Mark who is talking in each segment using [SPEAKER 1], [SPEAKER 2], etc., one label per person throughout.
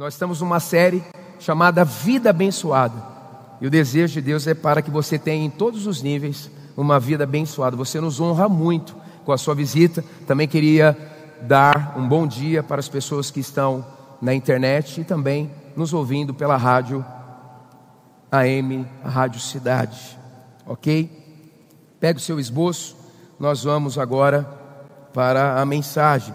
[SPEAKER 1] Nós estamos numa série chamada Vida Abençoada. E o desejo de Deus é para que você tenha em todos os níveis uma vida abençoada. Você nos honra muito com a sua visita. Também queria dar um bom dia para as pessoas que estão na internet e também nos ouvindo pela rádio AM, a Rádio Cidade. Ok? Pega o seu esboço, nós vamos agora para a mensagem.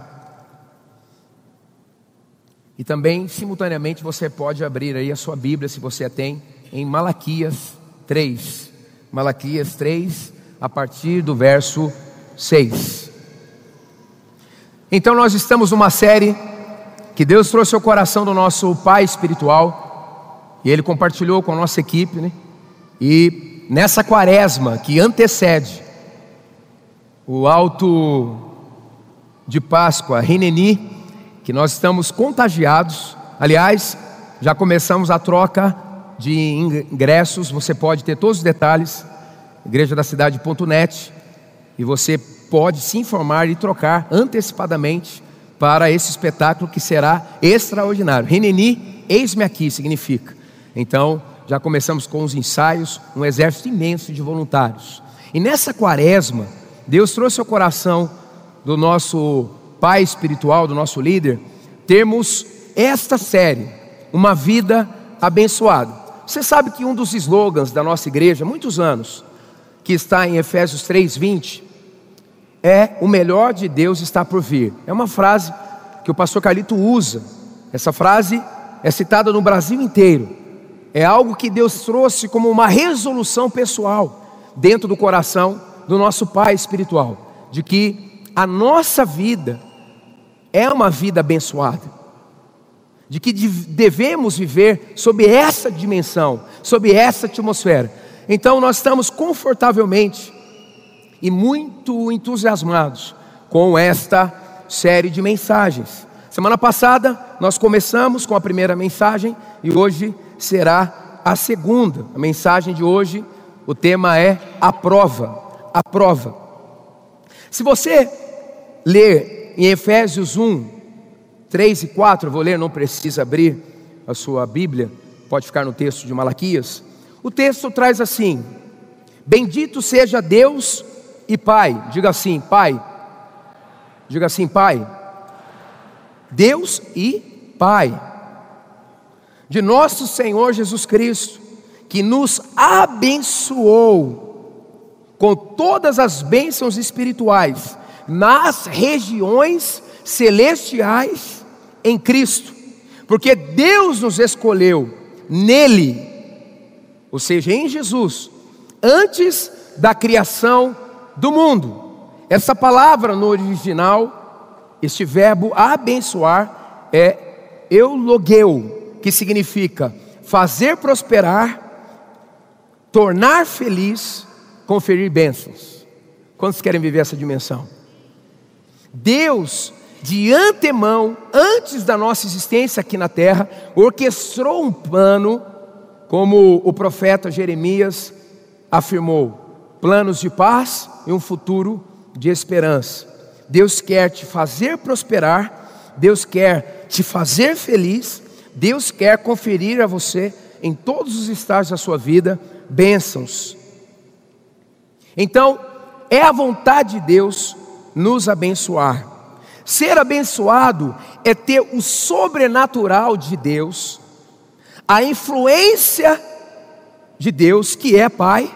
[SPEAKER 1] E também, simultaneamente, você pode abrir aí a sua Bíblia, se você a tem, em Malaquias 3. Malaquias 3, a partir do verso 6. Então, nós estamos numa série que Deus trouxe ao coração do nosso pai espiritual, e ele compartilhou com a nossa equipe, né? E nessa quaresma que antecede o alto de Páscoa, Reneni, que nós estamos contagiados. Aliás, já começamos a troca de ingressos, você pode ter todos os detalhes, igreja da cidade.net, e você pode se informar e trocar antecipadamente para esse espetáculo que será extraordinário. Reneni, eis-me aqui, significa. Então, já começamos com os ensaios, um exército imenso de voluntários. E nessa quaresma, Deus trouxe ao coração do nosso pai espiritual, do nosso líder, termos esta série, Uma Vida Abençoada. Você sabe que um dos slogans da nossa igreja, há muitos anos, que está em Efésios 3:20, é o melhor de Deus está por vir. É uma frase que o pastor Carlito usa. Essa frase é citada no Brasil inteiro. É algo que Deus trouxe como uma resolução pessoal dentro do coração do nosso pai espiritual, de que a nossa vida é uma vida abençoada, de que devemos viver sob essa dimensão, sob essa atmosfera. Então nós estamos confortavelmente e muito entusiasmados com esta série de mensagens. Semana passada nós começamos com a primeira mensagem e hoje será a segunda. A mensagem de hoje, o tema é a prova, a prova. Se você ler em Efésios 1, 3 e 4, vou ler, não precisa abrir a sua Bíblia, pode ficar no texto de Malaquias. O texto traz assim: Bendito seja Deus e Pai, diga assim, Pai, diga assim, Pai, Deus e Pai, de nosso Senhor Jesus Cristo, que nos abençoou com todas as bênçãos espirituais nas regiões celestiais em Cristo, porque Deus nos escolheu nele, ou seja, em Jesus, antes da criação do mundo. Essa palavra no original, este verbo abençoar, é eulogeu, que significa fazer prosperar, tornar feliz, conferir bênçãos. Quantos querem viver essa dimensão? Deus, de antemão, antes da nossa existência aqui na terra, orquestrou um plano, como o profeta Jeremias afirmou: planos de paz e um futuro de esperança. Deus quer te fazer prosperar, Deus quer te fazer feliz, Deus quer conferir a você, em todos os estágios da sua vida, bênçãos. Então, é a vontade de Deus nos abençoar. Ser abençoado é ter o sobrenatural de Deus, a influência de Deus, que é Pai,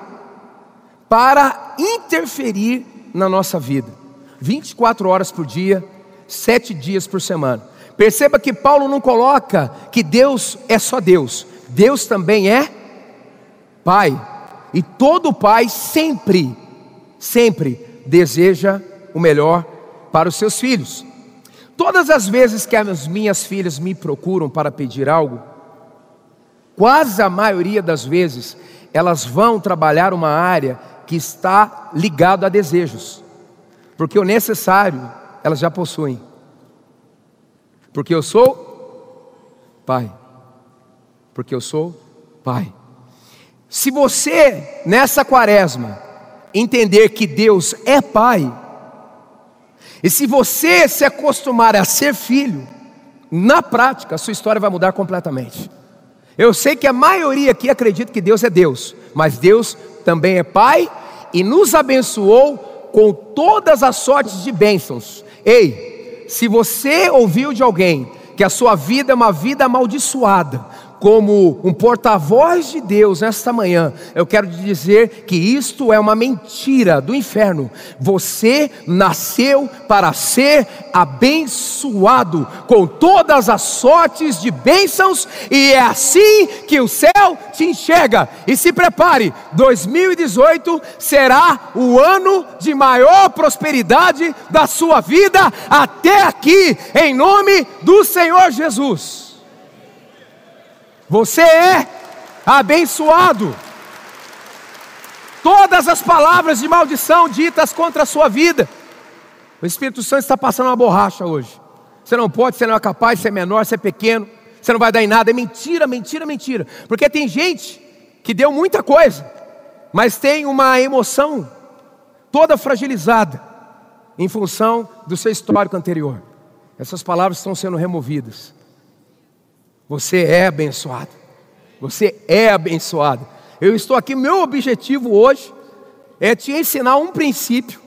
[SPEAKER 1] para interferir na nossa vida. 24 horas por dia, sete dias por semana. Perceba que Paulo não coloca que Deus é só Deus, Deus também é Pai. E todo pai sempre, sempre deseja o melhor para os seus filhos. Todas as vezes que as minhas filhas me procuram para pedir algo, quase a maioria das vezes, elas vão trabalhar uma área que está ligado a desejos, porque o necessário elas já possuem, porque eu sou pai, porque eu sou pai. Se você nessa quaresma entender que Deus é pai, e se você se acostumar a ser filho, na prática a sua história vai mudar completamente. Eu sei que a maioria aqui acredita que Deus é Deus, mas Deus também é Pai e nos abençoou com todas as sortes de bênçãos. Ei, se você ouviu de alguém que a sua vida é uma vida amaldiçoada, como um porta-voz de Deus nesta manhã, eu quero te dizer que isto é uma mentira do inferno. Você nasceu para ser abençoado com todas as sortes de bênçãos, e é assim que o céu te enxerga. E se prepare, 2018 será o ano de maior prosperidade da sua vida até aqui, em nome do Senhor Jesus. Você é abençoado. Todas as palavras de maldição ditas contra a sua vida, o Espírito Santo está passando uma borracha hoje. Você não pode, você não é capaz, você é menor, você é pequeno, você não vai dar em nada. É mentira, mentira, mentira. Porque tem gente que deu muita coisa, mas tem uma emoção toda fragilizada em função do seu histórico anterior. Essas palavras estão sendo removidas. Você é abençoado. Você é abençoado. Eu estou aqui, meu objetivo hoje é te ensinar um princípio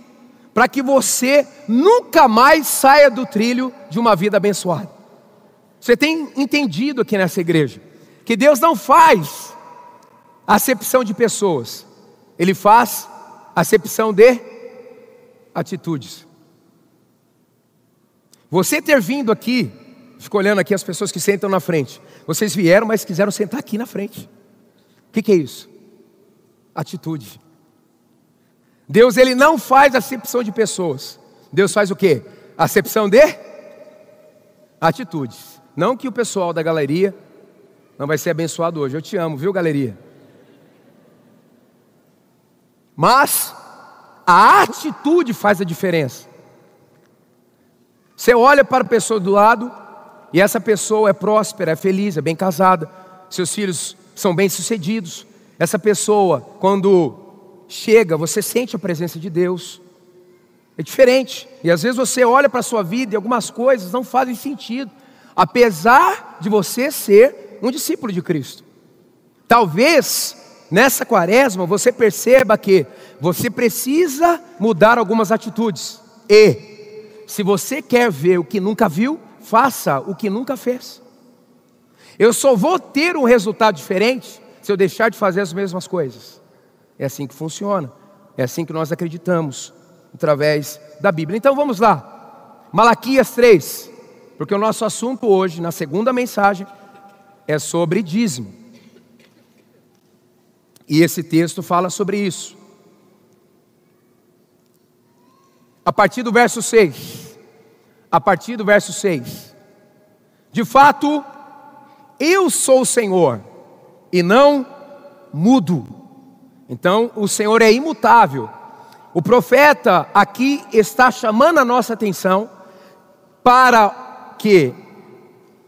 [SPEAKER 1] para que você nunca mais saia do trilho de uma vida abençoada. Você tem entendido aqui nessa igreja que Deus não faz acepção de pessoas, Ele faz acepção de atitudes. Você ter vindo aqui Fico olhando aqui as pessoas que sentam na frente. Vocês vieram, mas quiseram sentar aqui na frente. O que, que é isso? Atitude. Deus ele não faz acepção de pessoas. Deus faz o quê? Acepção de atitudes. Não que o pessoal da galeria não vai ser abençoado hoje. Eu te amo, viu, galeria? Mas a atitude faz a diferença. Você olha para a pessoa do lado, e essa pessoa é próspera, é feliz, é bem casada, seus filhos são bem-sucedidos. Essa pessoa, quando chega, você sente a presença de Deus. É diferente. E às vezes você olha para a sua vida e algumas coisas não fazem sentido, apesar de você ser um discípulo de Cristo. Talvez nessa quaresma você perceba que você precisa mudar algumas atitudes. E se você quer ver o que nunca viu, faça o que nunca fez. Eu só vou ter um resultado diferente se eu deixar de fazer as mesmas coisas. É assim que funciona. É assim que nós acreditamos através da Bíblia. Então vamos lá. Malaquias 3, porque o nosso assunto hoje, na segunda mensagem, é sobre dízimo. E esse texto fala sobre isso. A partir do verso 6 a partir do verso 6. De fato, eu sou o Senhor e não mudo. Então, o Senhor é imutável. O profeta aqui está chamando a nossa atenção para que,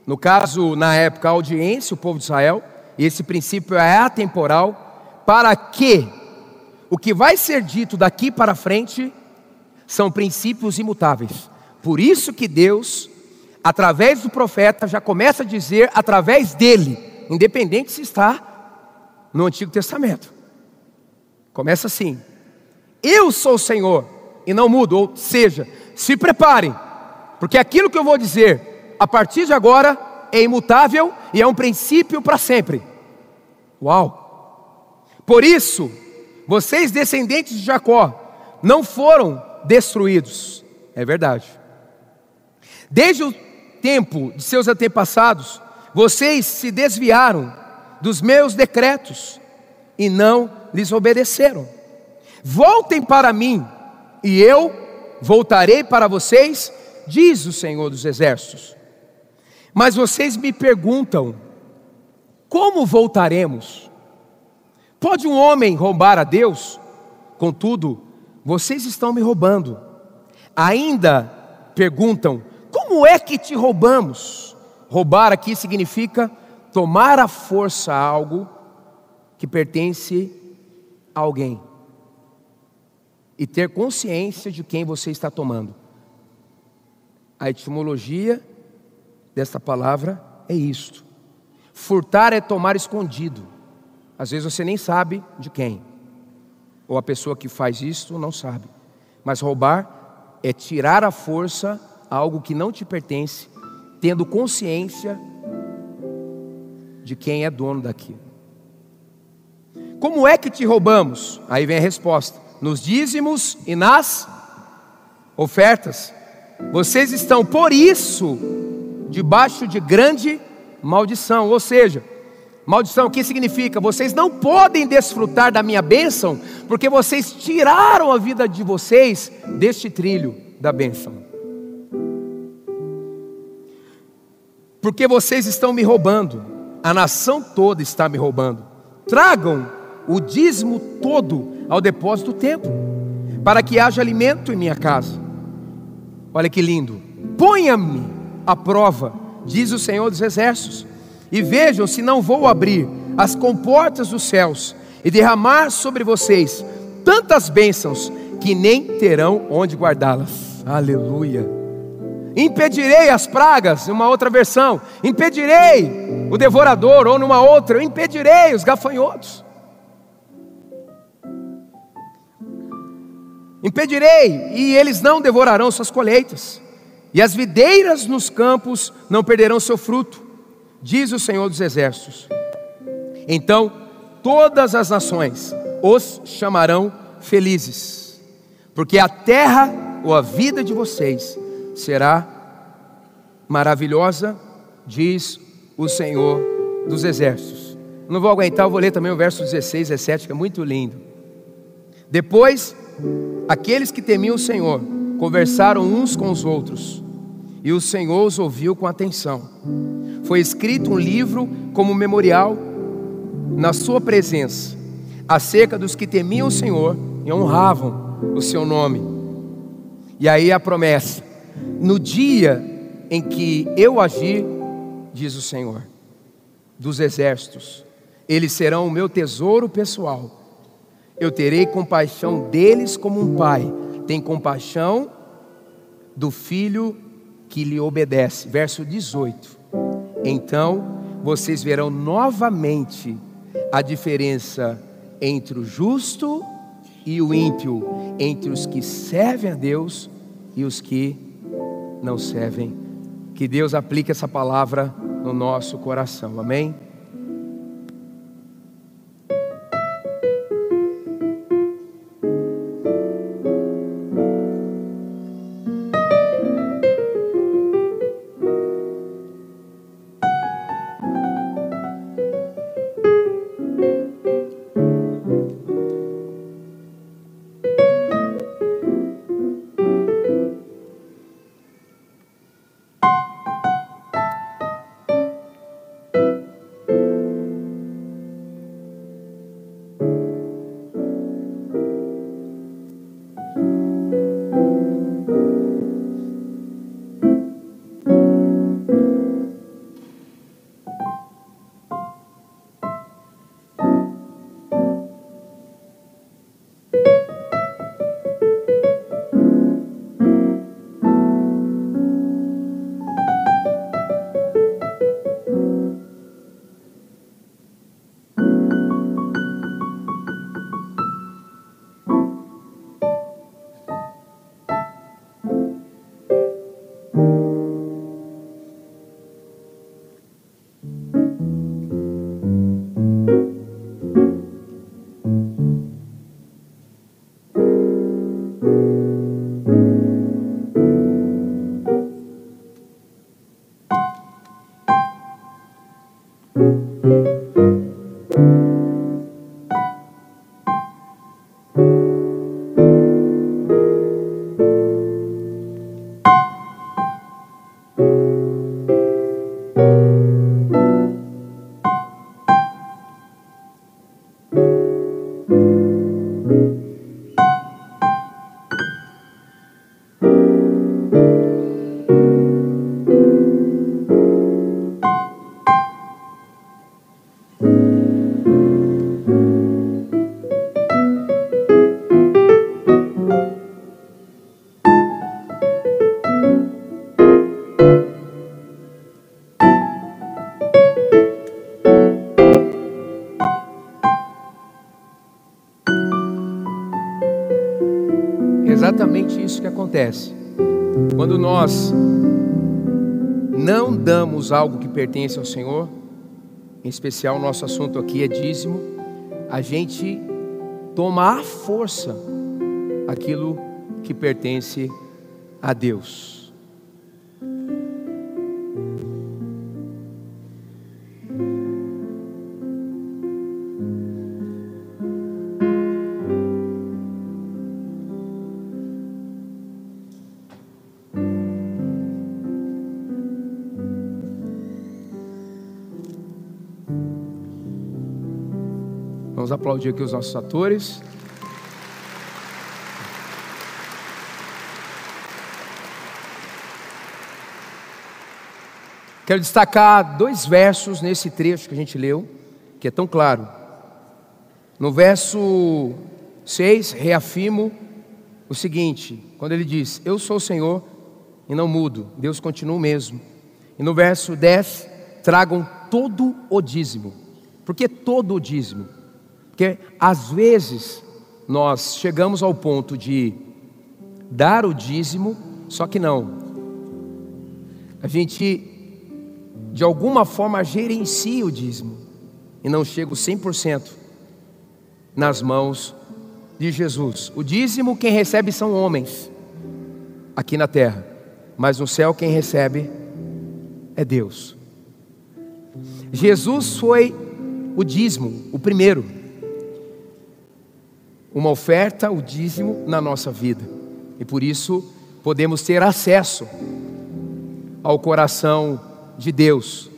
[SPEAKER 1] no caso, na época, a audiência, o povo de Israel, e esse princípio é atemporal, para que o que vai ser dito daqui para frente são princípios imutáveis. Por isso que Deus, através do profeta, já começa a dizer através dele, independente se está no Antigo Testamento. Começa assim: Eu sou o Senhor e não mudo, ou seja, se preparem, porque aquilo que eu vou dizer a partir de agora é imutável e é um princípio para sempre. Uau! Por isso, vocês descendentes de Jacó não foram destruídos. É verdade. Desde o tempo de seus antepassados, vocês se desviaram dos meus decretos e não lhes obedeceram. Voltem para mim, e eu voltarei para vocês, diz o Senhor dos Exércitos. Mas vocês me perguntam: como voltaremos? Pode um homem roubar a Deus? Contudo, vocês estão me roubando. Ainda perguntam: como é que te roubamos? Roubar aqui significa tomar à força algo que pertence a alguém e ter consciência de quem você está tomando. A etimologia desta palavra é isto. Furtar é tomar escondido. Às vezes você nem sabe de quem. Ou a pessoa que faz isto não sabe. Mas roubar é tirar à força algo que não te pertence, tendo consciência de quem é dono daquilo. Como é que te roubamos? Aí vem a resposta: nos dízimos e nas ofertas. Vocês estão, por isso, debaixo de grande maldição. Ou seja, maldição, o que significa? Vocês não podem desfrutar da minha bênção, porque vocês tiraram a vida de vocês deste trilho da bênção. Porque vocês estão me roubando, a nação toda está me roubando. Tragam o dízimo todo ao depósito do templo, para que haja alimento em minha casa. Olha que lindo. Ponha-me à prova, diz o Senhor dos Exércitos, e vejam se não vou abrir as comportas dos céus e derramar sobre vocês tantas bênçãos que nem terão onde guardá-las. Aleluia. Impedirei as pragas, numa outra versão, impedirei o devorador, ou numa outra, impedirei os gafanhotos. Impedirei, e eles não devorarão suas colheitas, e as videiras nos campos não perderão seu fruto, diz o Senhor dos Exércitos. Então todas as nações os chamarão felizes, porque a terra ou a vida de vocês será maravilhosa, diz o Senhor dos Exércitos. Não vou aguentar, eu vou ler também o verso 16, 17, que é muito lindo. Depois Aqueles que temiam o Senhor conversaram uns com os outros, e o Senhor os ouviu com atenção. Foi escrito um livro como memorial na sua presença, acerca dos que temiam o Senhor e honravam o seu nome. E aí a promessa: no dia em que eu agir, diz o Senhor, dos exércitos, eles serão o meu tesouro pessoal eu terei compaixão deles como um pai tem compaixão do filho que lhe obedece. Verso 18. Então vocês verão novamente a diferença entre o justo e o ímpio, entre os que servem a Deus e os que não servem. Que Deus aplique essa palavra no nosso coração. Amém? Exatamente isso que acontece. Quando nós não damos algo que pertence ao Senhor, em especial nosso assunto aqui é dízimo, a gente toma à força aquilo que pertence a Deus. Aplaudir aqui os nossos atores. Quero destacar dois versos nesse trecho que a gente leu, que é tão claro. No verso 6, reafirmo o seguinte: quando ele diz, Eu sou o Senhor e não mudo, Deus continua o mesmo. E no verso 10, tragam todo o dízimo. Por que todo o dízimo? Porque às vezes nós chegamos ao ponto de dar o dízimo, só que não. A gente de alguma forma gerencia o dízimo e não chega o 100% nas mãos de Jesus. O dízimo quem recebe são homens aqui na terra, mas no céu quem recebe é Deus. Jesus foi o dízimo, o primeiro uma oferta, o dízimo na nossa vida. E por isso podemos ter acesso ao coração de Deus.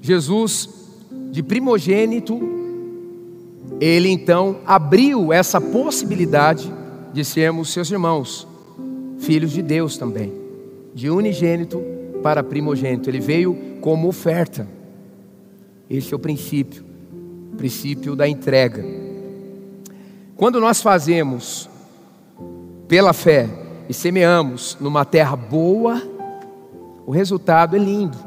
[SPEAKER 1] Jesus, de primogênito, ele então abriu essa possibilidade de sermos seus irmãos, filhos de Deus também, de unigênito para primogênito. Ele veio como oferta. Esse é o princípio princípio da entrega. Quando nós fazemos pela fé e semeamos numa terra boa, o resultado é lindo.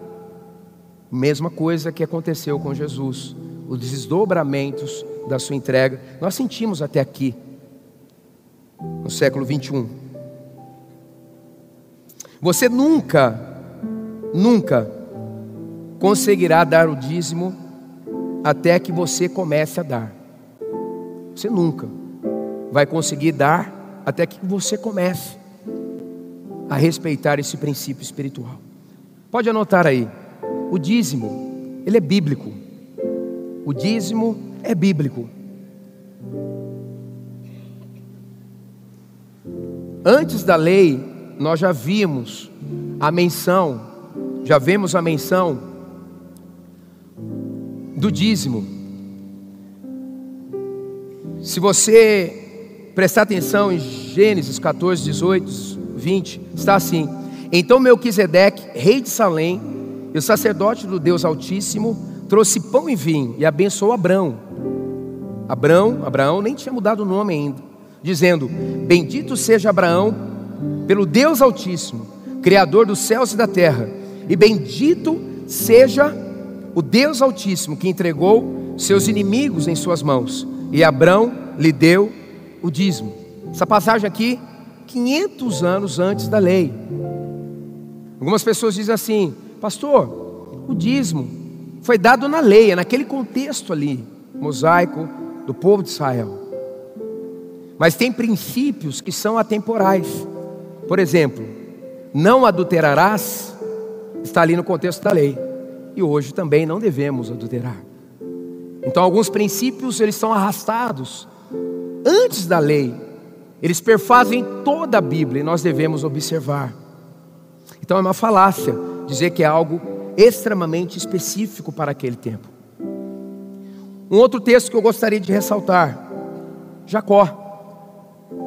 [SPEAKER 1] Mesma coisa que aconteceu com Jesus, os desdobramentos da sua entrega, nós sentimos até aqui, no século 21. Você nunca, nunca conseguirá dar o dízimo até que você comece a dar. Você nunca vai conseguir dar até que você comece a respeitar esse princípio espiritual. Pode anotar aí. O dízimo, ele é bíblico. O dízimo é bíblico. Antes da lei, nós já vimos a menção, já vemos a menção do dízimo. Se você prestar atenção em Gênesis 14, 18, 20, está assim: Então Melquisedeque, rei de Salém, e o sacerdote do Deus Altíssimo, trouxe pão e vinho e abençoou Abraão. Abraão, Abraão nem tinha mudado o nome ainda, dizendo: Bendito seja Abraão pelo Deus Altíssimo, Criador dos céus e da terra, e bendito seja o Deus Altíssimo que entregou seus inimigos em suas mãos, e Abrão lhe deu o dízimo. Essa passagem aqui, 500 anos antes da lei. Algumas pessoas dizem assim, pastor, o dízimo foi dado na lei, é naquele contexto ali, mosaico do povo de Israel. Mas tem princípios que são atemporais. Por exemplo, não adulterarás, está ali no contexto da lei e hoje também não devemos adulterar. Então alguns princípios eles são arrastados antes da lei. Eles perfazem toda a Bíblia e nós devemos observar. Então é uma falácia dizer que é algo extremamente específico para aquele tempo. Um outro texto que eu gostaria de ressaltar, Jacó.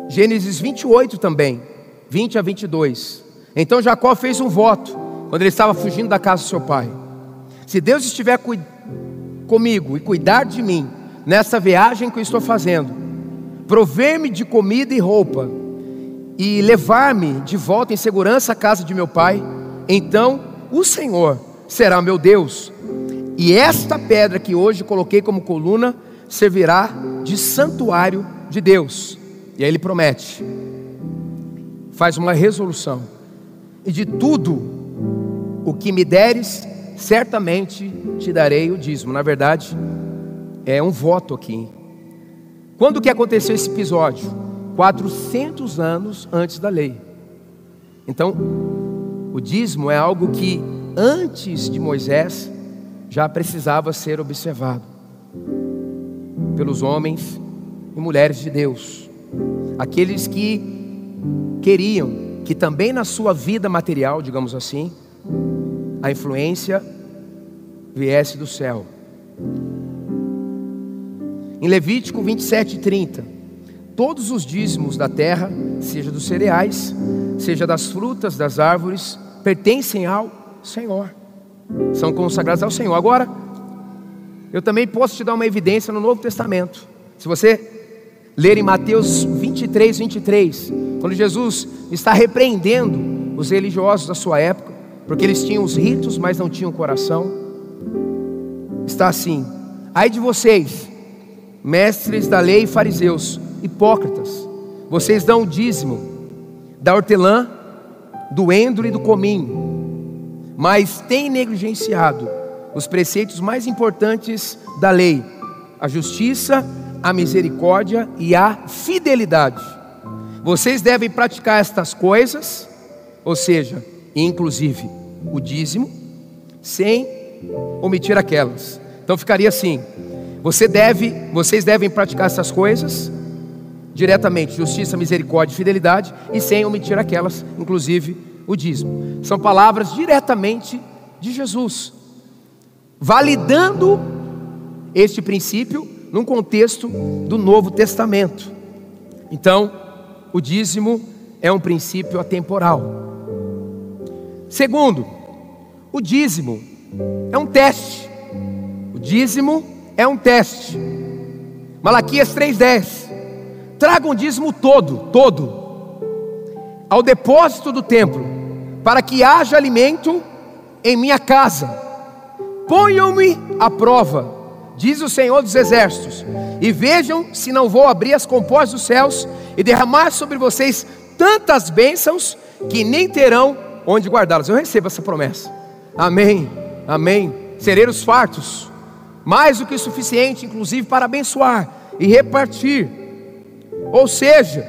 [SPEAKER 1] Gênesis 28 também, 20 a 22. Então Jacó fez um voto quando ele estava fugindo da casa do seu pai. Se Deus estiver comigo e cuidar de mim nessa viagem que eu estou fazendo, prover-me de comida e roupa e levar-me de volta em segurança à casa de meu pai, então o Senhor será meu Deus. E esta pedra que hoje coloquei como coluna servirá de santuário de Deus. E aí ele promete, faz uma resolução, e de tudo o que me deres, certamente te darei o dízimo. Na verdade, é um voto aqui. Quando que aconteceu esse episódio? 400 anos antes da lei. Então, o dízimo é algo que antes de Moisés já precisava ser observado pelos homens e mulheres de Deus, aqueles que queriam que também na sua vida material, digamos assim, a influência viesse do céu. Em Levítico 27, 30, todos os dízimos da terra, seja dos cereais, seja das frutas das árvores, pertencem ao Senhor, são consagrados ao Senhor. Agora, eu também posso te dar uma evidência no Novo Testamento. Se você ler em Mateus 23, 23, quando Jesus está repreendendo os religiosos da sua época, porque eles tinham os ritos, mas não tinham coração, está assim: ai de vocês, mestres da lei e fariseus, hipócritas, vocês dão o dízimo da hortelã, do endro e do cominho, mas têm negligenciado os preceitos mais importantes da lei: a justiça, a misericórdia e a fidelidade. Vocês devem praticar estas coisas, ou seja, inclusive o dízimo, sem omitir aquelas. Então ficaria assim: você deve, vocês devem praticar essas coisas diretamente, justiça, misericórdia e fidelidade, e sem omitir aquelas, inclusive o dízimo. São palavras diretamente de Jesus validando este princípio num contexto do Novo Testamento. Então, o dízimo é um princípio atemporal. Segundo, o dízimo é um teste. O dízimo é um teste. Malaquias 3:10. Traga um dízimo todo, todo, ao depósito do templo, para que haja alimento em minha casa Ponham-me à prova, diz o Senhor dos Exércitos, e vejam se não vou abrir as compostas dos céus e derramar sobre vocês tantas bênçãos que nem terão onde guardá-las. Eu recebo essa promessa. Amém. Amém. Cereiros fartos, mais do que suficiente, inclusive para abençoar e repartir. Ou seja,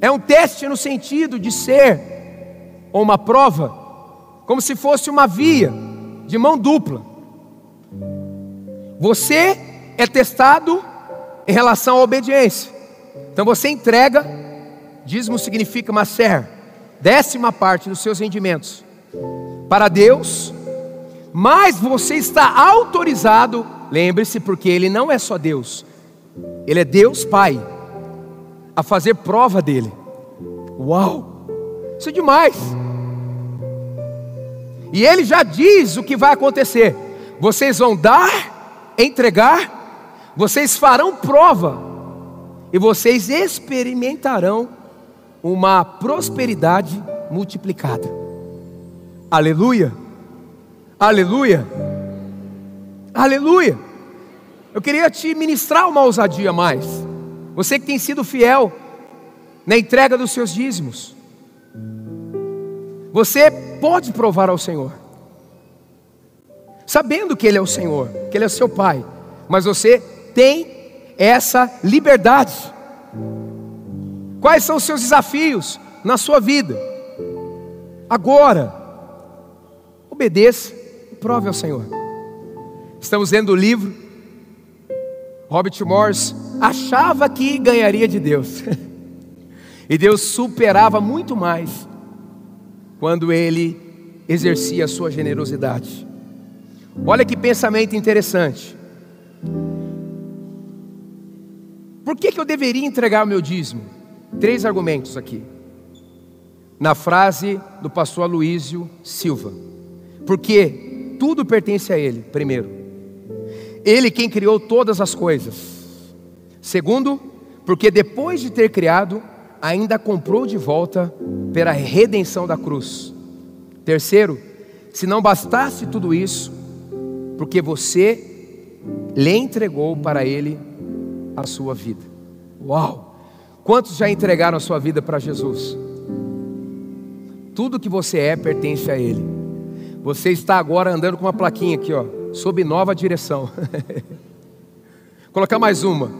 [SPEAKER 1] é um teste no sentido de ser ou uma prova, como se fosse uma via de mão dupla. Você é testado em relação à obediência. Então você entrega, dízimo significa macer, décima parte dos seus rendimentos para Deus, mas você está autorizado, lembre-se, porque Ele não é só Deus, Ele é Deus Pai, a fazer prova dele. Uau! Isso é demais. E ele já diz o que vai acontecer: vocês vão dar, entregar, vocês farão prova, e vocês experimentarão uma prosperidade multiplicada. Aleluia, aleluia, aleluia. Eu queria te ministrar uma ousadia mais. Você que tem sido fiel na entrega dos seus dízimos. Você pode provar ao Senhor, sabendo que Ele é o Senhor, que Ele é o seu Pai, mas você tem essa liberdade. Quais são os seus desafios na sua vida? Agora, obedeça e prove ao Senhor. Estamos lendo o livro. Robert Morris achava que ganharia de Deus. e Deus superava muito mais quando ele exercia a sua generosidade. Olha que pensamento interessante. Por que, que eu deveria entregar o meu dízimo? Três argumentos aqui. Na frase do pastor Aloísio Silva. Porque tudo pertence a Ele, primeiro. Ele quem criou todas as coisas. Segundo, porque depois de ter criado, ainda comprou de volta pela redenção da cruz. Terceiro, se não bastasse tudo isso, porque você lhe entregou para ele a sua vida. Uau! Quantos já entregaram a sua vida para Jesus? Tudo que você é pertence a Ele. Você está agora andando com uma plaquinha aqui, ó, sob nova direção. Colocar mais uma.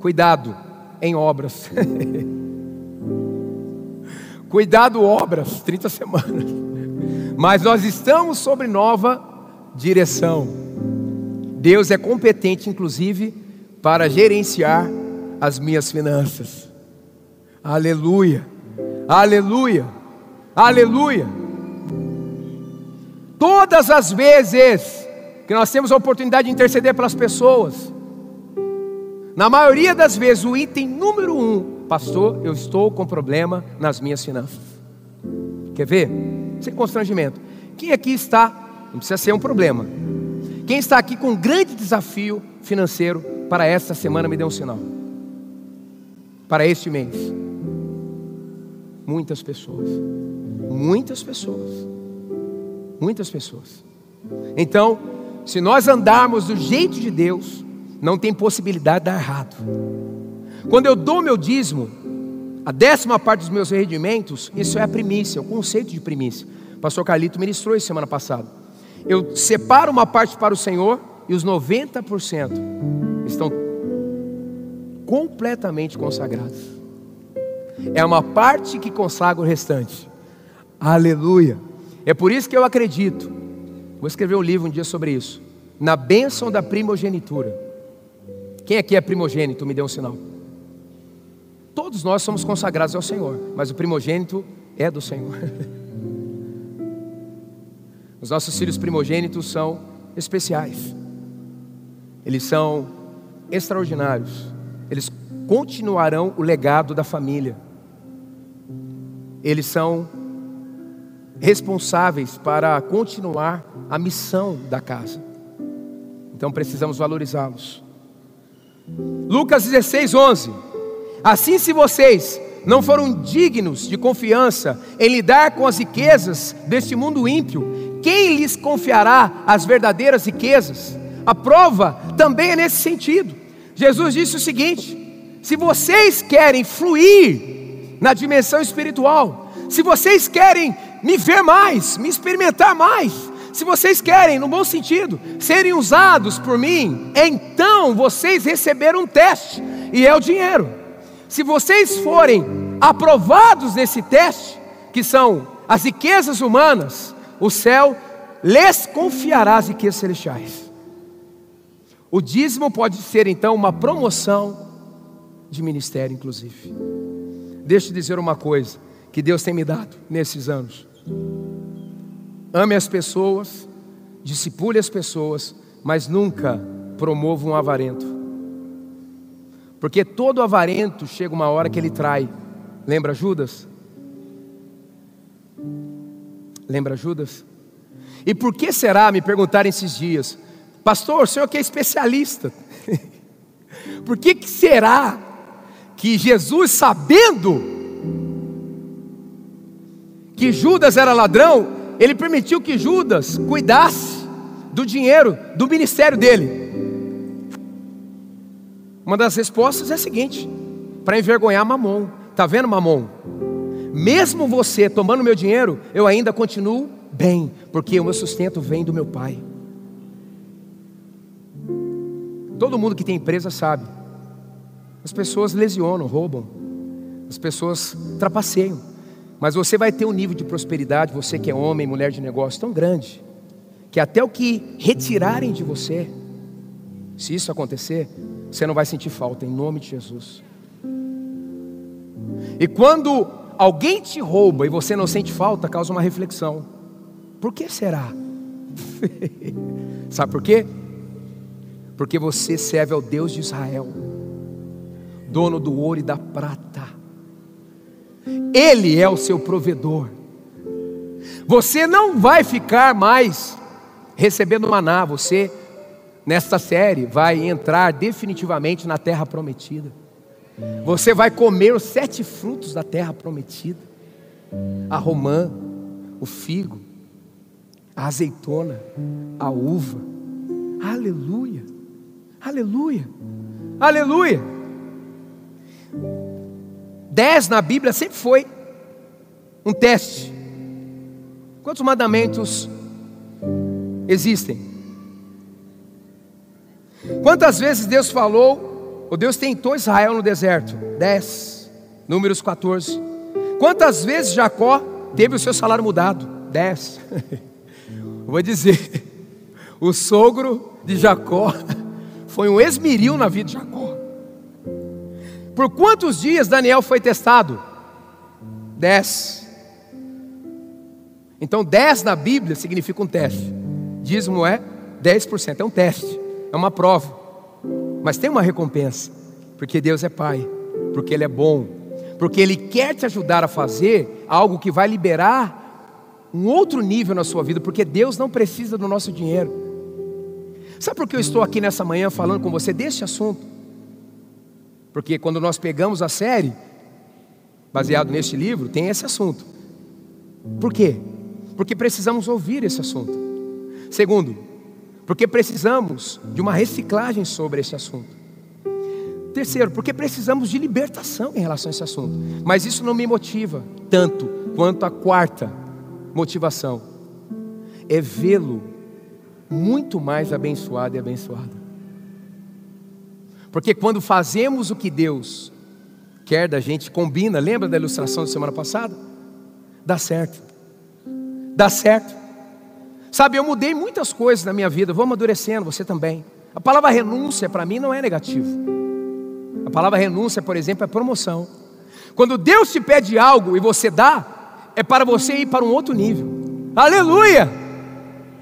[SPEAKER 1] Cuidado em obras. Cuidado obras, 30 semanas. Mas nós estamos sobre nova direção. Deus é competente, inclusive, para gerenciar as minhas finanças. Aleluia, aleluia, aleluia. Todas as vezes que nós temos a oportunidade de interceder pelas pessoas, na maioria das vezes, o item número um, pastor, eu estou com problema nas minhas finanças. Quer ver? Sem constrangimento. Quem aqui está, não precisa ser um problema, quem está aqui com um grande desafio financeiro para esta semana, me dê um sinal. Para este mês. Muitas pessoas. Muitas pessoas. Muitas pessoas. Então, se nós andarmos do jeito de Deus, não tem possibilidade de dar errado. Quando eu dou meu dízimo, a décima parte dos meus rendimentos, isso é a primícia, o conceito de primícia. O pastor Carlito ministrou isso semana passada. Eu separo uma parte para o Senhor e os 90% estão completamente consagrados. É uma parte que consagra o restante. Aleluia. É por isso que eu acredito. Vou escrever um livro um dia sobre isso. Na bênção da primogenitura. Quem aqui é primogênito? Me dê um sinal. Todos nós somos consagrados ao Senhor, mas o primogênito é do Senhor. Os nossos filhos primogênitos são especiais, eles são extraordinários, eles continuarão o legado da família, eles são responsáveis para continuar a missão da casa, então precisamos valorizá-los. Lucas 16, 11. Assim, se vocês não foram dignos de confiança em lidar com as riquezas deste mundo ímpio, quem lhes confiará as verdadeiras riquezas? A prova também é nesse sentido. Jesus disse o seguinte: se vocês querem fluir na dimensão espiritual, se vocês querem me ver mais, me experimentar mais, se vocês querem, no bom sentido, serem usados por mim, então vocês receberam um teste, e é o dinheiro. Se vocês forem aprovados nesse teste, que são as riquezas humanas, o céu lhes confiará as riquezas celestiais. O dízimo pode ser então uma promoção de ministério, inclusive. Deixa eu dizer uma coisa que Deus tem me dado nesses anos. Ame as pessoas, discipule as pessoas, mas nunca promova um avarento. Porque todo avarento chega uma hora que ele trai. Lembra Judas? Lembra Judas? E por que será, me perguntaram esses dias, pastor, o senhor que é especialista, por que, que será que Jesus, sabendo que Judas era ladrão, ele permitiu que Judas cuidasse do dinheiro do ministério dele. Uma das respostas é a seguinte: para envergonhar Mamon. Tá vendo, Mamon? Mesmo você tomando meu dinheiro, eu ainda continuo bem, porque o meu sustento vem do meu pai. Todo mundo que tem empresa sabe. As pessoas lesionam, roubam. As pessoas trapaceiam. Mas você vai ter um nível de prosperidade, você que é homem, mulher de negócio, tão grande, que até o que retirarem de você, se isso acontecer, você não vai sentir falta, em nome de Jesus. E quando alguém te rouba e você não sente falta, causa uma reflexão: por que será? Sabe por quê? Porque você serve ao Deus de Israel, dono do ouro e da prata ele é o seu provedor. Você não vai ficar mais recebendo maná, você, nesta série, vai entrar definitivamente na terra prometida. Você vai comer os sete frutos da terra prometida: a romã, o figo, a azeitona, a uva. Aleluia, aleluia, aleluia. 10 na Bíblia sempre foi um teste. Quantos mandamentos existem? Quantas vezes Deus falou, ou Deus tentou Israel no deserto? 10. Números 14. Quantas vezes Jacó teve o seu salário mudado? 10. Vou dizer, o sogro de Jacó foi um esmeril na vida de Jacó. Por quantos dias Daniel foi testado? Dez. Então, dez na Bíblia significa um teste. Dízimo é 10%, é um teste, é uma prova. Mas tem uma recompensa, porque Deus é Pai, porque Ele é bom, porque Ele quer te ajudar a fazer algo que vai liberar um outro nível na sua vida, porque Deus não precisa do nosso dinheiro. Sabe por que eu estou aqui nessa manhã falando com você deste assunto? Porque quando nós pegamos a série, baseado neste livro, tem esse assunto. Por quê? Porque precisamos ouvir esse assunto. Segundo, porque precisamos de uma reciclagem sobre esse assunto. Terceiro, porque precisamos de libertação em relação a esse assunto. Mas isso não me motiva tanto quanto a quarta motivação é vê-lo muito mais abençoado e abençoado. Porque quando fazemos o que Deus quer da gente, combina, lembra da ilustração da semana passada? Dá certo. Dá certo. Sabe, eu mudei muitas coisas na minha vida, vou amadurecendo, você também. A palavra renúncia para mim não é negativo. A palavra renúncia, por exemplo, é promoção. Quando Deus te pede algo e você dá, é para você ir para um outro nível. Aleluia!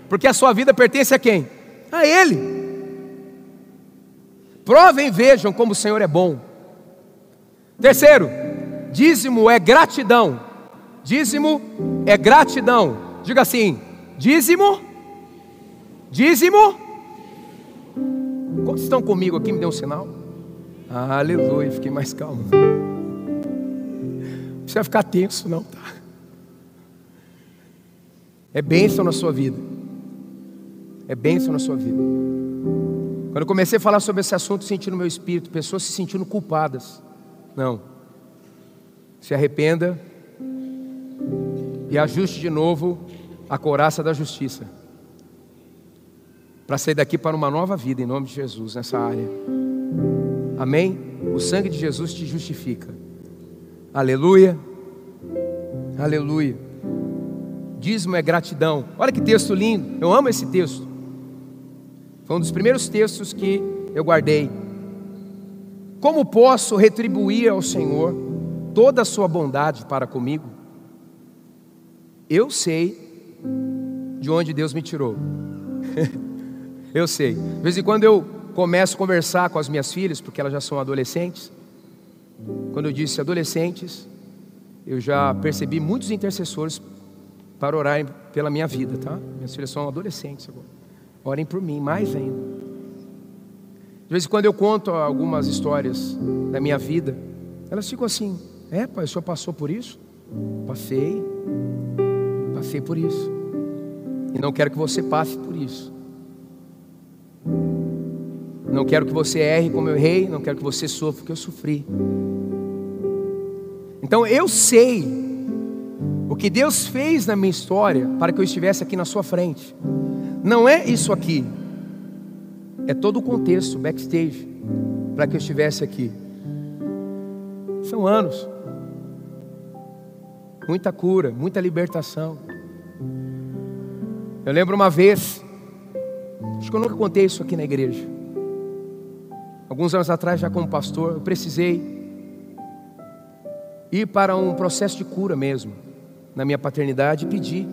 [SPEAKER 1] Porque a sua vida pertence a quem? A Ele. Provem e vejam como o Senhor é bom. Terceiro, dízimo é gratidão. Dízimo é gratidão. Diga assim: dízimo, dízimo. Como estão comigo aqui? Me dê um sinal. Ah, aleluia, fiquei mais calmo. Não precisa ficar tenso, não, tá? É bênção na sua vida. É bênção na sua vida. Quando eu comecei a falar sobre esse assunto, senti no meu espírito pessoas se sentindo culpadas. Não. Se arrependa e ajuste de novo a couraça da justiça. Para sair daqui para uma nova vida em nome de Jesus nessa área. Amém? O sangue de Jesus te justifica. Aleluia. Aleluia. Dízimo é gratidão. Olha que texto lindo. Eu amo esse texto. Foi um dos primeiros textos que eu guardei. Como posso retribuir ao Senhor toda a sua bondade para comigo? Eu sei de onde Deus me tirou. eu sei. De vez em quando eu começo a conversar com as minhas filhas, porque elas já são adolescentes. Quando eu disse adolescentes, eu já percebi muitos intercessores para orarem pela minha vida, tá? Minhas filhas são adolescentes agora. Orem por mim, mais ainda. De vez em quando eu conto algumas histórias da minha vida, elas ficam assim: É, pai, o senhor passou por isso? Passei, passei por isso. E não quero que você passe por isso. Não quero que você erre como eu errei, não quero que você sofra o que eu sofri. Então eu sei o que Deus fez na minha história para que eu estivesse aqui na sua frente. Não é isso aqui. É todo o contexto, backstage, para que eu estivesse aqui. São anos. Muita cura, muita libertação. Eu lembro uma vez, acho que eu nunca contei isso aqui na igreja. Alguns anos atrás, já como pastor, eu precisei ir para um processo de cura mesmo na minha paternidade e pedi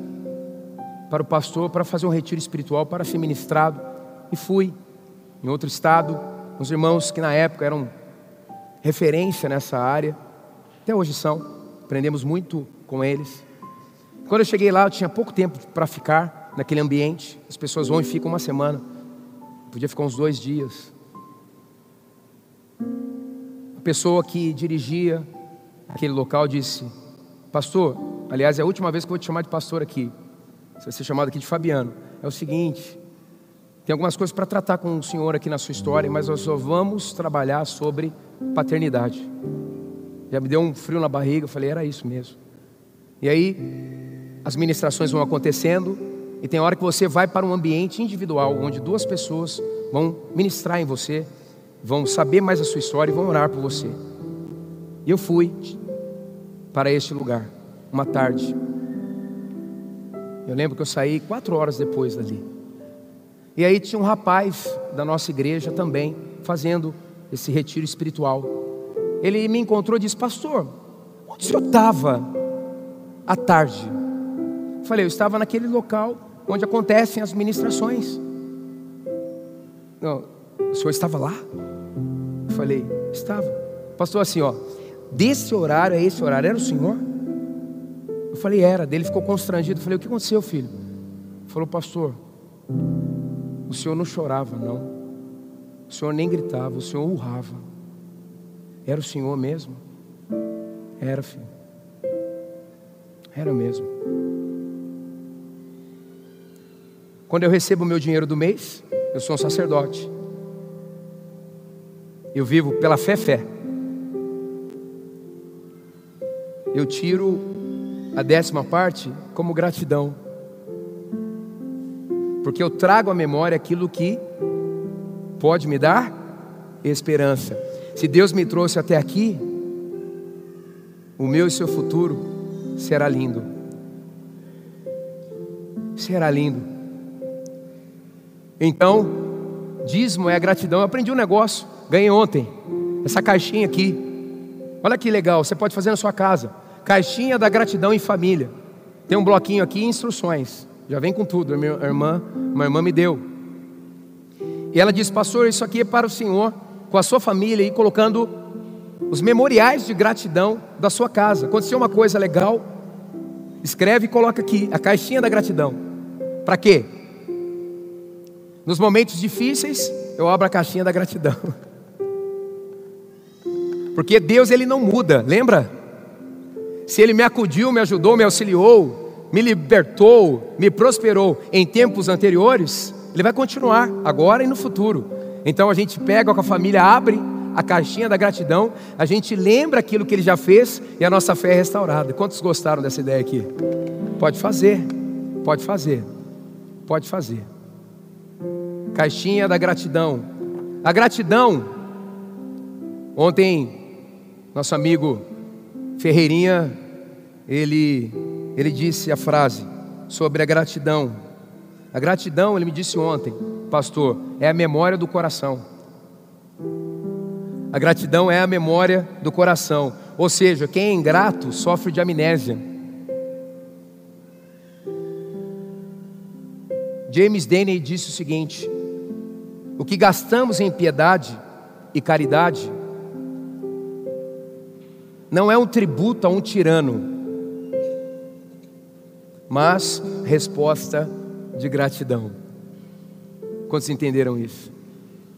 [SPEAKER 1] para o pastor para fazer um retiro espiritual para ser ministrado. E fui em outro estado, os irmãos que na época eram referência nessa área, até hoje são, aprendemos muito com eles. Quando eu cheguei lá, eu tinha pouco tempo para ficar naquele ambiente. As pessoas vão e ficam uma semana, podia ficar uns dois dias. A pessoa que dirigia aquele local disse: Pastor, aliás, é a última vez que eu vou te chamar de pastor aqui. Você vai ser chamado aqui de Fabiano. É o seguinte: tem algumas coisas para tratar com o senhor aqui na sua história, mas nós só vamos trabalhar sobre paternidade. Já me deu um frio na barriga, eu falei, era isso mesmo. E aí, as ministrações vão acontecendo, e tem hora que você vai para um ambiente individual, onde duas pessoas vão ministrar em você, vão saber mais a sua história e vão orar por você. E eu fui para este lugar, uma tarde. Eu lembro que eu saí quatro horas depois dali. E aí tinha um rapaz da nossa igreja também, fazendo esse retiro espiritual. Ele me encontrou e disse: Pastor, onde o senhor estava à tarde? Eu falei: Eu estava naquele local onde acontecem as ministrações. Não, o senhor estava lá? Eu falei: Estava. Pastor, assim, ó, desse horário a esse horário, era o senhor? Eu falei: Era. Dele ficou constrangido. Eu falei: O que aconteceu, filho? Ele falou: Pastor, o senhor não chorava, não. O senhor nem gritava, o senhor urrava. Era o senhor mesmo? Era, filho. Era mesmo. Quando eu recebo o meu dinheiro do mês, eu sou um sacerdote. Eu vivo pela fé, fé. Eu tiro a décima parte como gratidão. Porque eu trago à memória aquilo que pode me dar esperança. Se Deus me trouxe até aqui, o meu e seu futuro será lindo. Será lindo. Então, dízimo é gratidão. Eu aprendi um negócio, ganhei ontem. Essa caixinha aqui. Olha que legal, você pode fazer na sua casa. Caixinha da gratidão em família. Tem um bloquinho aqui, instruções. Já vem com tudo. Minha irmã, uma irmã me deu. E ela disse: Pastor, isso aqui é para o Senhor, com a sua família, e colocando os memoriais de gratidão da sua casa. Aconteceu uma coisa legal, escreve e coloca aqui a caixinha da gratidão. Para quê? Nos momentos difíceis, eu abro a caixinha da gratidão. Porque Deus ele não muda, lembra? Se ele me acudiu, me ajudou, me auxiliou, me libertou, me prosperou em tempos anteriores, ele vai continuar agora e no futuro. Então a gente pega com a família, abre a caixinha da gratidão, a gente lembra aquilo que ele já fez e a nossa fé é restaurada. Quantos gostaram dessa ideia aqui? Pode fazer, pode fazer, pode fazer. Caixinha da gratidão. A gratidão, ontem, nosso amigo Ferreirinha, ele, ele disse a frase sobre a gratidão. A gratidão, ele me disse ontem, pastor, é a memória do coração. A gratidão é a memória do coração. Ou seja, quem é ingrato sofre de amnésia. James Denny disse o seguinte: o que gastamos em piedade e caridade não é um tributo a um tirano, mas resposta de gratidão. Quantos entenderam isso?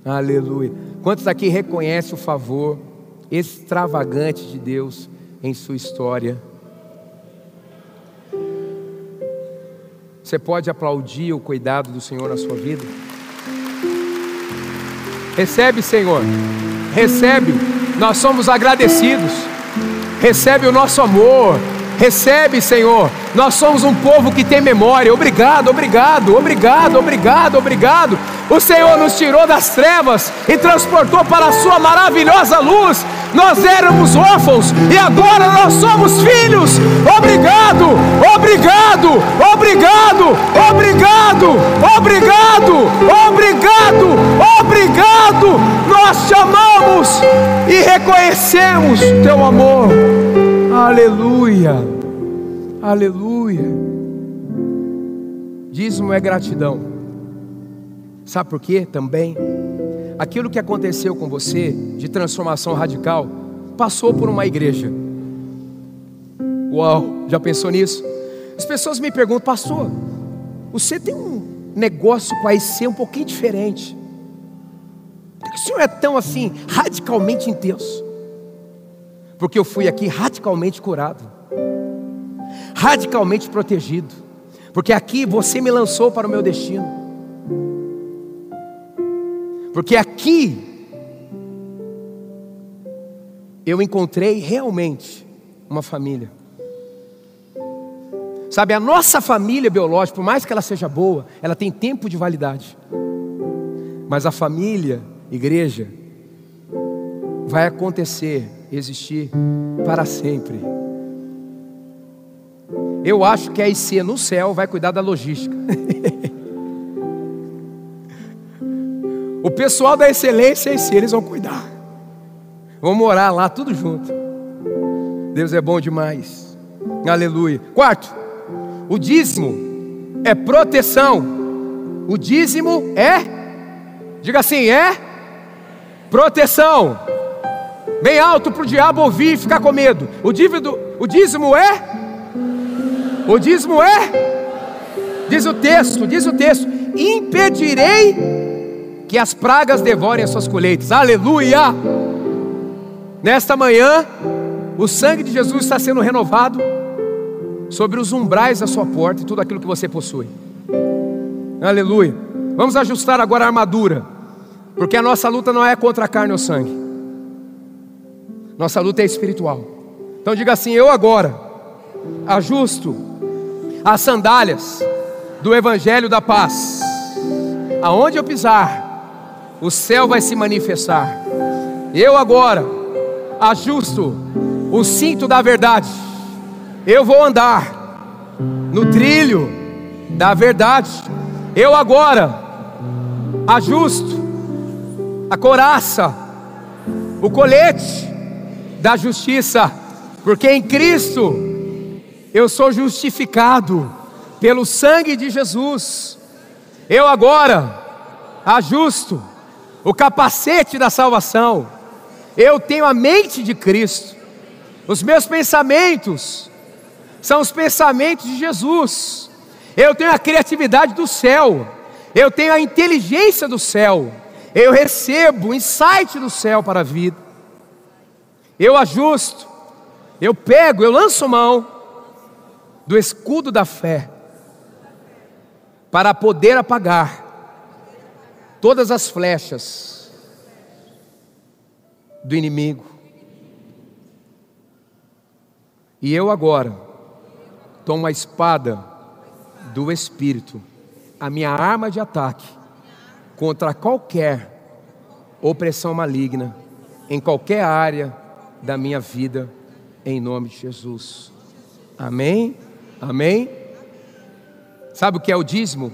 [SPEAKER 1] Aleluia. Quantos aqui reconhecem o favor extravagante de Deus em sua história? Você pode aplaudir o cuidado do Senhor na sua vida? Recebe, Senhor. Recebe. Nós somos agradecidos. Recebe o nosso amor. Recebe, Senhor. Nós somos um povo que tem memória. Obrigado, obrigado, obrigado, obrigado, obrigado. O Senhor nos tirou das trevas e transportou para a Sua maravilhosa luz. Nós éramos órfãos e agora nós somos filhos. Obrigado, obrigado, obrigado, obrigado, obrigado, obrigado, obrigado. Nós te amamos e reconhecemos Teu amor. Aleluia, aleluia. Dízimo é gratidão. Sabe por quê? Também aquilo que aconteceu com você de transformação radical passou por uma igreja. Uau, já pensou nisso? As pessoas me perguntam, pastor, você tem um negócio com a IC um pouquinho diferente. Por que o senhor é tão assim, radicalmente intenso? porque eu fui aqui radicalmente curado, radicalmente protegido, porque aqui você me lançou para o meu destino, porque aqui eu encontrei realmente uma família. Sabe, a nossa família biológica, por mais que ela seja boa, ela tem tempo de validade. Mas a família, igreja, vai acontecer, existir para sempre. Eu acho que a IC no céu vai cuidar da logística. o pessoal da excelência a IC, eles vão cuidar. Vão morar lá tudo junto. Deus é bom demais. Aleluia. Quarto, o dízimo é proteção. O dízimo é, diga assim, é proteção. Bem alto para o diabo ouvir e ficar com medo. O, dívido, o dízimo é o dízimo é, diz o texto, diz o texto: impedirei que as pragas devorem as suas colheitas. Aleluia! Nesta manhã, o sangue de Jesus está sendo renovado sobre os umbrais da sua porta e tudo aquilo que você possui. Aleluia. Vamos ajustar agora a armadura, porque a nossa luta não é contra a carne ou sangue, nossa luta é espiritual. Então diga assim: eu agora ajusto as sandálias do Evangelho da Paz. Aonde eu pisar, o céu vai se manifestar. Eu agora ajusto o cinto da verdade. Eu vou andar no trilho da verdade. Eu agora ajusto a coraça, o colete da justiça, porque em Cristo eu sou justificado pelo sangue de Jesus. Eu agora ajusto o capacete da salvação. Eu tenho a mente de Cristo. Os meus pensamentos são os pensamentos de Jesus. Eu tenho a criatividade do céu. Eu tenho a inteligência do céu. Eu recebo o insight do céu para a vida. Eu ajusto. Eu pego, eu lanço mão do escudo da fé, para poder apagar todas as flechas do inimigo. E eu agora tomo a espada do Espírito, a minha arma de ataque contra qualquer opressão maligna, em qualquer área da minha vida, em nome de Jesus. Amém? Amém? Sabe o que é o dízimo?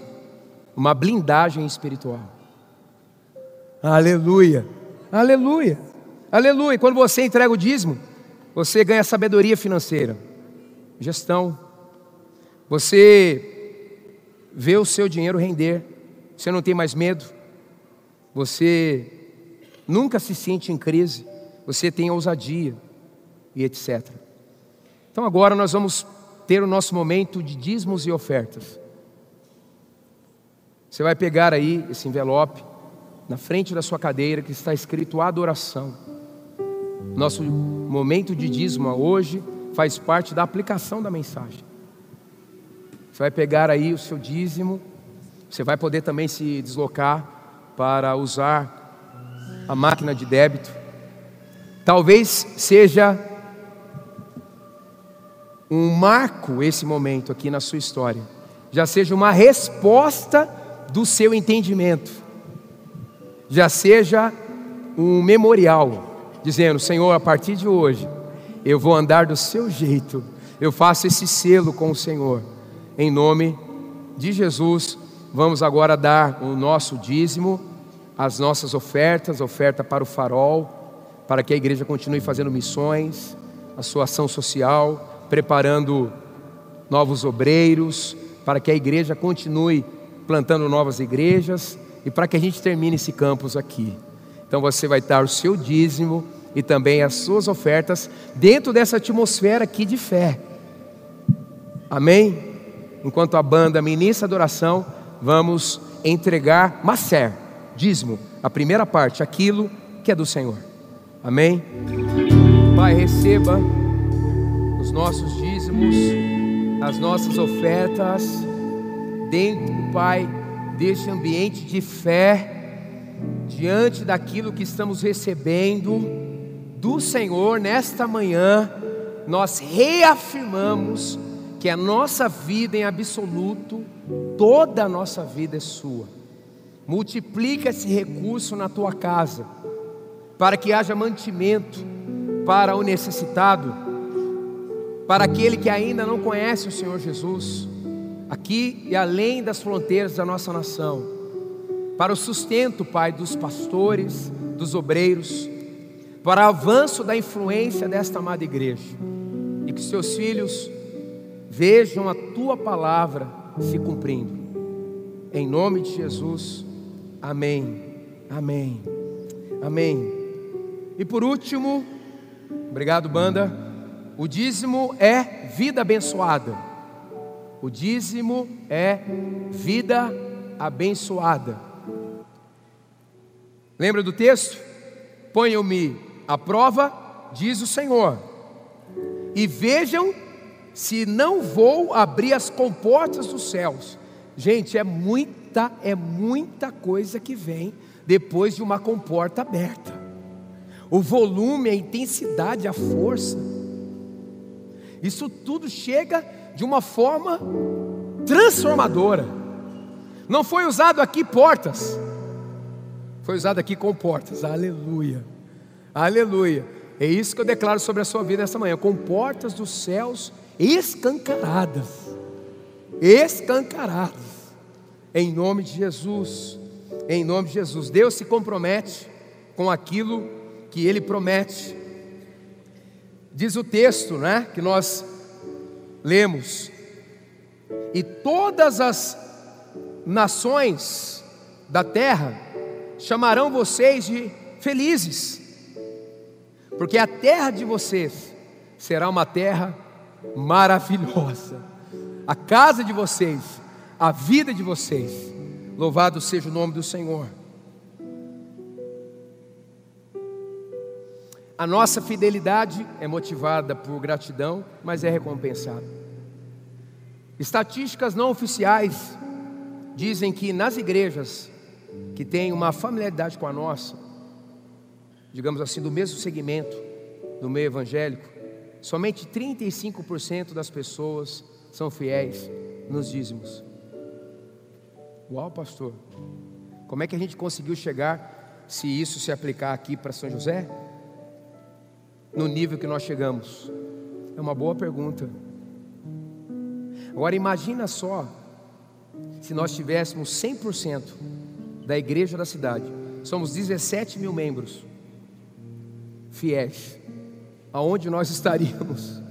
[SPEAKER 1] Uma blindagem espiritual. Aleluia, aleluia, aleluia. Quando você entrega o dízimo, você ganha sabedoria financeira, gestão. Você vê o seu dinheiro render, você não tem mais medo, você nunca se sente em crise, você tem ousadia e etc. Então agora nós vamos ter o nosso momento de dízimos e ofertas. Você vai pegar aí esse envelope na frente da sua cadeira que está escrito adoração. Nosso momento de dízimo hoje faz parte da aplicação da mensagem. Você vai pegar aí o seu dízimo, você vai poder também se deslocar para usar a máquina de débito. Talvez seja um marco esse momento aqui na sua história, já seja uma resposta do seu entendimento, já seja um memorial, dizendo: Senhor, a partir de hoje, eu vou andar do seu jeito, eu faço esse selo com o Senhor, em nome de Jesus. Vamos agora dar o nosso dízimo, as nossas ofertas, oferta para o farol, para que a igreja continue fazendo missões, a sua ação social, preparando novos obreiros, para que a igreja continue plantando novas igrejas e para que a gente termine esse campus aqui. Então você vai dar o seu dízimo e também as suas ofertas dentro dessa atmosfera aqui de fé. Amém? Enquanto a banda ministra adoração, vamos entregar macer, dízimo, a primeira parte, aquilo que é do Senhor. Amém? Pai, receba os nossos dízimos, as nossas ofertas, dentro, Pai, deste ambiente de fé, diante daquilo que estamos recebendo, do Senhor, nesta manhã, nós reafirmamos que a nossa vida em absoluto, toda a nossa vida é sua. Multiplica esse recurso na tua casa, para que haja mantimento para o necessitado, para aquele que ainda não conhece o Senhor Jesus, aqui e além das fronteiras da nossa nação, para o sustento, Pai, dos pastores, dos obreiros, para o avanço da influência desta amada igreja, e que seus filhos vejam a tua palavra se cumprindo. Em nome de Jesus, amém, amém, amém. E por último, obrigado, banda. O dízimo é vida abençoada. O dízimo é vida abençoada. Lembra do texto? Ponham-me à prova, diz o Senhor, e vejam se não vou abrir as comportas dos céus. Gente, é muita, é muita coisa que vem depois de uma comporta aberta. O volume, a intensidade, a força. Isso tudo chega de uma forma transformadora. Não foi usado aqui portas, foi usado aqui com portas. Aleluia. Aleluia. É isso que eu declaro sobre a sua vida essa manhã, com portas dos céus escancaradas, escancaradas, em nome de Jesus, em nome de Jesus. Deus se compromete com aquilo que Ele promete. Diz o texto, né, que nós lemos, e todas as nações da terra chamarão vocês de felizes, porque a terra de vocês será uma terra maravilhosa. A casa de vocês, a vida de vocês. Louvado seja o nome do Senhor. A nossa fidelidade é motivada por gratidão, mas é recompensada. Estatísticas não oficiais dizem que nas igrejas que têm uma familiaridade com a nossa, digamos assim, do mesmo segmento do meio evangélico, Somente 35% das pessoas são fiéis nos dízimos. Uau, pastor. Como é que a gente conseguiu chegar, se isso se aplicar aqui para São José? No nível que nós chegamos? É uma boa pergunta. Agora imagina só se nós tivéssemos 100% da igreja da cidade. Somos 17 mil membros fiéis aonde nós estaríamos.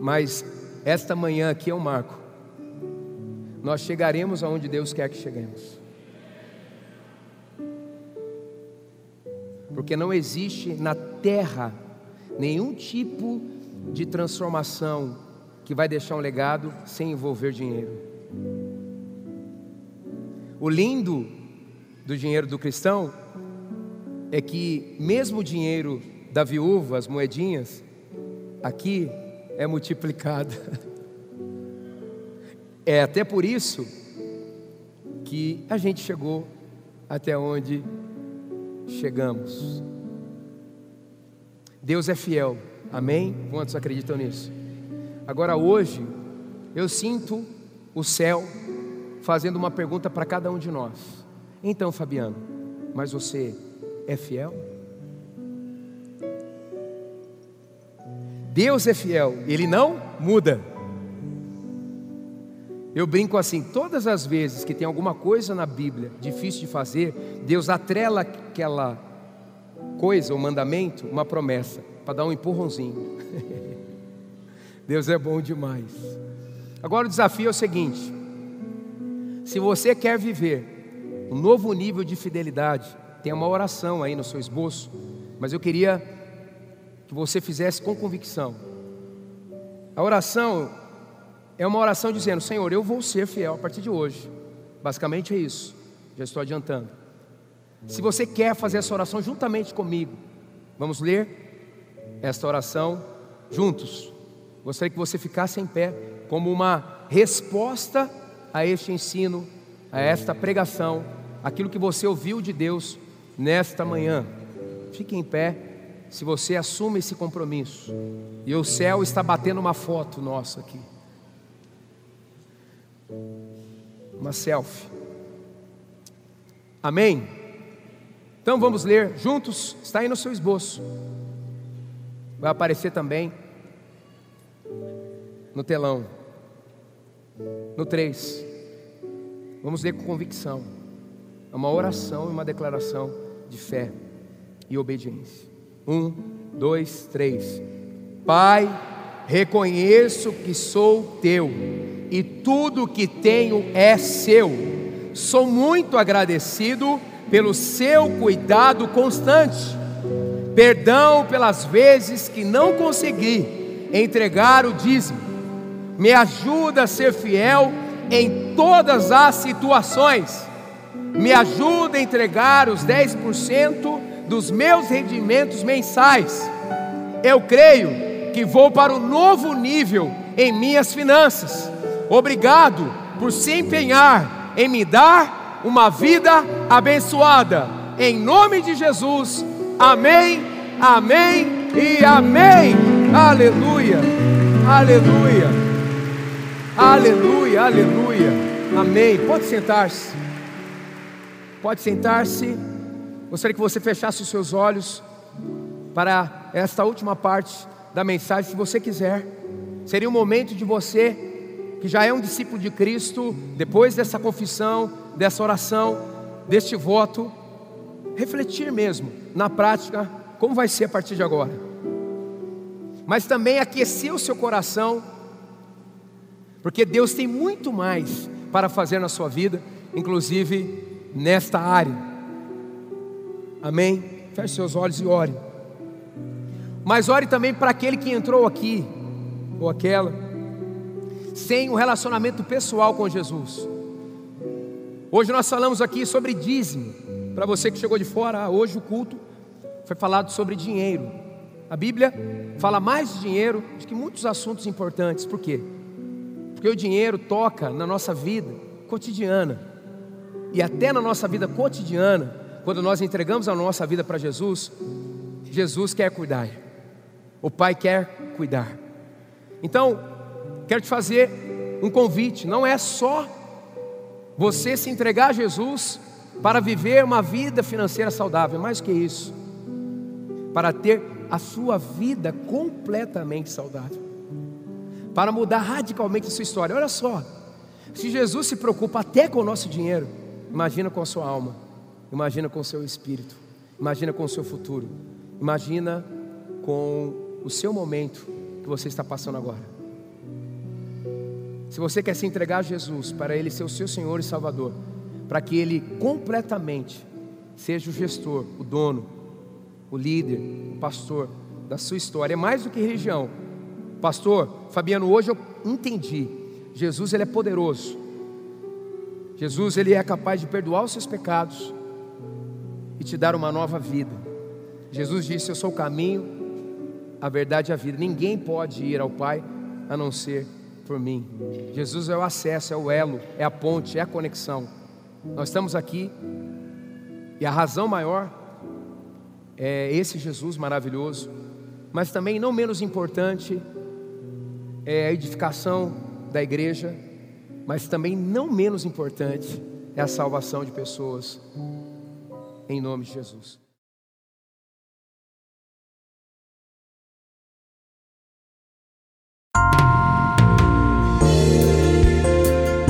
[SPEAKER 1] Mas esta manhã aqui é um marco. Nós chegaremos aonde Deus quer que cheguemos. Porque não existe na terra nenhum tipo de transformação que vai deixar um legado sem envolver dinheiro. O lindo do dinheiro do cristão é que, mesmo o dinheiro da viúva, as moedinhas, aqui é multiplicado. É até por isso que a gente chegou até onde chegamos. Deus é fiel, amém? Quantos acreditam nisso? Agora, hoje, eu sinto o céu fazendo uma pergunta para cada um de nós. Então, Fabiano, mas você é fiel? Deus é fiel, Ele não muda. Eu brinco assim: todas as vezes que tem alguma coisa na Bíblia difícil de fazer, Deus atrela aquela coisa, o um mandamento, uma promessa, para dar um empurrãozinho. Deus é bom demais. Agora o desafio é o seguinte: se você quer viver um novo nível de fidelidade, tem uma oração aí no seu esboço, mas eu queria que você fizesse com convicção. A oração é uma oração dizendo: Senhor, eu vou ser fiel a partir de hoje. Basicamente é isso. Já estou adiantando. Se você quer fazer essa oração juntamente comigo, vamos ler esta oração juntos. Gostaria que você ficasse em pé como uma resposta a este ensino, a esta pregação, aquilo que você ouviu de Deus nesta manhã. Fique em pé se você assume esse compromisso. E o céu está batendo uma foto nossa aqui. Uma selfie. Amém? Então vamos ler juntos, está aí no seu esboço. Vai aparecer também no telão. No 3. Vamos ler com convicção. É uma oração e uma declaração de fé e obediência. Um, dois, três. Pai, reconheço que sou teu e tudo que tenho é seu. Sou muito agradecido pelo seu cuidado constante. Perdão pelas vezes que não consegui entregar o dízimo. Me ajuda a ser fiel em todas as situações. Me ajuda a entregar os 10% dos meus rendimentos mensais. Eu creio que vou para um novo nível em minhas finanças. Obrigado por se empenhar em me dar uma vida abençoada. Em nome de Jesus. Amém, amém e amém. Aleluia, aleluia, aleluia, aleluia. Amém. Pode sentar-se. Pode sentar-se. Gostaria que você fechasse os seus olhos para esta última parte da mensagem, se você quiser. Seria um momento de você, que já é um discípulo de Cristo, depois dessa confissão, dessa oração, deste voto, refletir mesmo na prática como vai ser a partir de agora. Mas também aquecer o seu coração, porque Deus tem muito mais para fazer na sua vida, inclusive nesta área. Amém? Feche seus olhos e ore. Mas ore também para aquele que entrou aqui, ou aquela, sem um relacionamento pessoal com Jesus. Hoje nós falamos aqui sobre dízimo. Para você que chegou de fora, hoje o culto foi falado sobre dinheiro. A Bíblia fala mais de dinheiro do que muitos assuntos importantes. Por quê? Porque o dinheiro toca na nossa vida cotidiana. E até na nossa vida cotidiana, quando nós entregamos a nossa vida para Jesus, Jesus quer cuidar, o Pai quer cuidar. Então, quero te fazer um convite: não é só você se entregar a Jesus para viver uma vida financeira saudável, é mais que isso, para ter a sua vida completamente saudável, para mudar radicalmente a sua história. Olha só, se Jesus se preocupa até com o nosso dinheiro, imagina com a sua alma. Imagina com o seu espírito, imagina com o seu futuro, imagina com o seu momento que você está passando agora. Se você quer se entregar a Jesus para Ele ser o seu Senhor e Salvador, para que Ele completamente seja o gestor, o dono, o líder, o pastor da sua história, é mais do que religião. Pastor, Fabiano, hoje eu entendi. Jesus ele é poderoso. Jesus ele é capaz de perdoar os seus pecados e te dar uma nova vida. Jesus disse: Eu sou o caminho, a verdade e a vida. Ninguém pode ir ao Pai a não ser por mim. Jesus é o acesso, é o elo, é a ponte, é a conexão. Nós estamos aqui e a razão maior é esse Jesus maravilhoso, mas também não menos importante é a edificação da igreja, mas também não menos importante é a salvação de pessoas em nome de Jesus.